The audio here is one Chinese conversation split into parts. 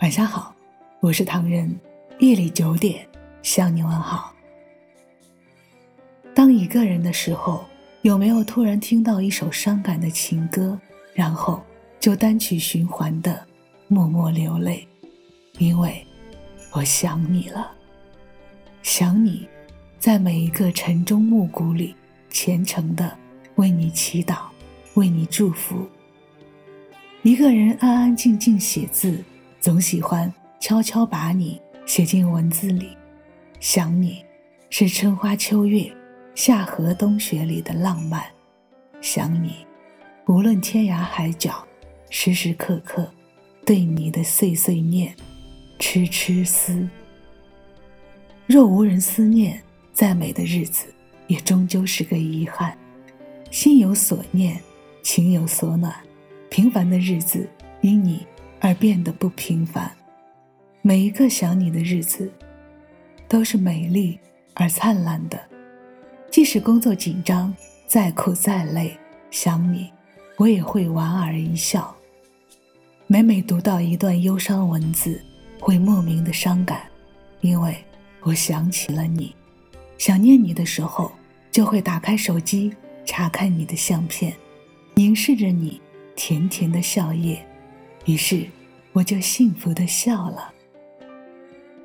晚上好，我是唐人。夜里九点向你问好。当一个人的时候，有没有突然听到一首伤感的情歌，然后就单曲循环的默默流泪？因为我想你了，想你，在每一个晨钟暮鼓里，虔诚的为你祈祷，为你祝福。一个人安安静静写字，总喜欢悄悄把你。写进文字里，想你，是春花秋月、夏荷冬雪里的浪漫。想你，无论天涯海角，时时刻刻，对你的碎碎念，痴痴思。若无人思念，再美的日子也终究是个遗憾。心有所念，情有所暖，平凡的日子因你而变得不平凡。每一个想你的日子，都是美丽而灿烂的。即使工作紧张，再苦再累，想你，我也会莞尔一笑。每每读到一段忧伤文字，会莫名的伤感，因为我想起了你。想念你的时候，就会打开手机查看你的相片，凝视着你甜甜的笑靥，于是我就幸福的笑了。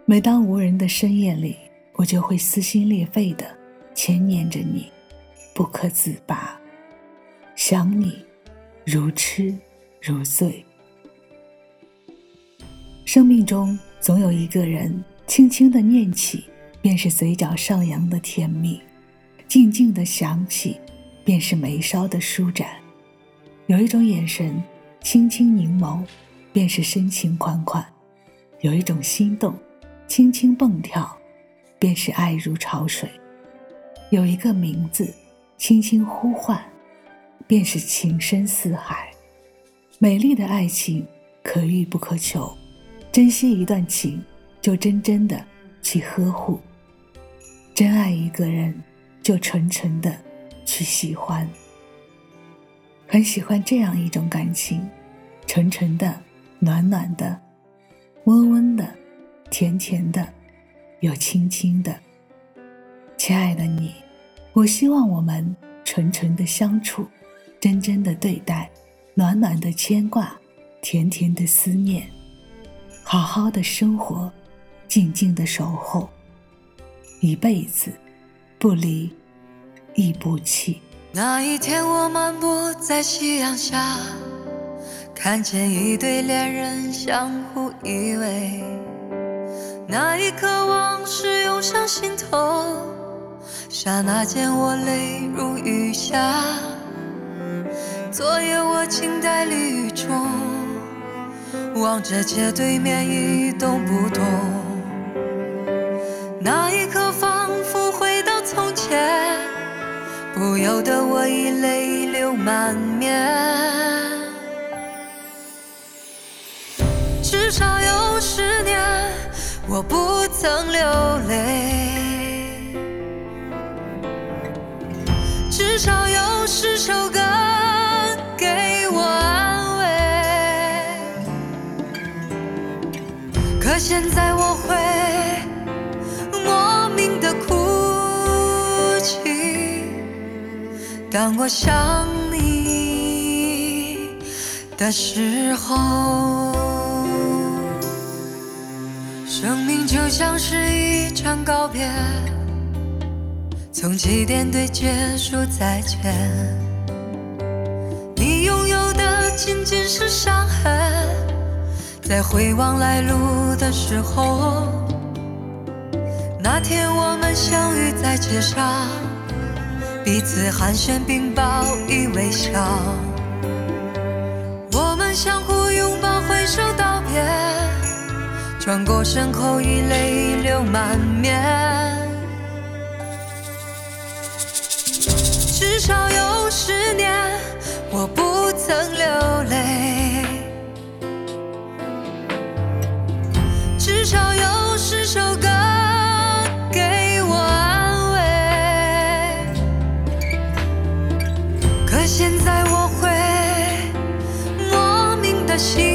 每当无人的深夜里，我就会撕心裂肺的牵念着你，不可自拔，想你如痴如醉。生命中总有一个人，轻轻的念起，便是嘴角上扬的甜蜜；静静的想起，便是眉梢的舒展。有一种眼神，轻轻凝眸，便是深情款款；有一种心动。轻轻蹦跳，便是爱如潮水；有一个名字，轻轻呼唤，便是情深似海。美丽的爱情可遇不可求，珍惜一段情，就真真的去呵护；真爱一个人，就纯纯的去喜欢。很喜欢这样一种感情，纯纯的、暖暖的、温温的。甜甜的，又轻轻的，亲爱的你，我希望我们纯纯的相处，真真的对待，暖暖的牵挂，甜甜的思念，好好的生活，静静的守候，一辈子不离，亦不弃。那一天，我漫步在夕阳下，看见一对恋人相互依偎。那一刻，往事涌上心头，刹那间我泪如雨下。昨夜我静待离雨中，望着街对面一动不动。那一刻，仿佛回到从前，不由得我已泪流满面。至少有十年。我不曾流泪，至少有十首歌给我安慰。可现在我会莫名的哭泣，当我想你的时候。生命就像是一场告别，从起点对结束再见。你拥有的仅仅是伤痕，在回望来路的时候，那天我们相遇在街上，彼此寒暄并报以微笑，我们相互拥抱挥手道。转过身后，已泪流满面。至少有十年，我不曾流泪。至少有十首歌给我安慰。可现在我会莫名的心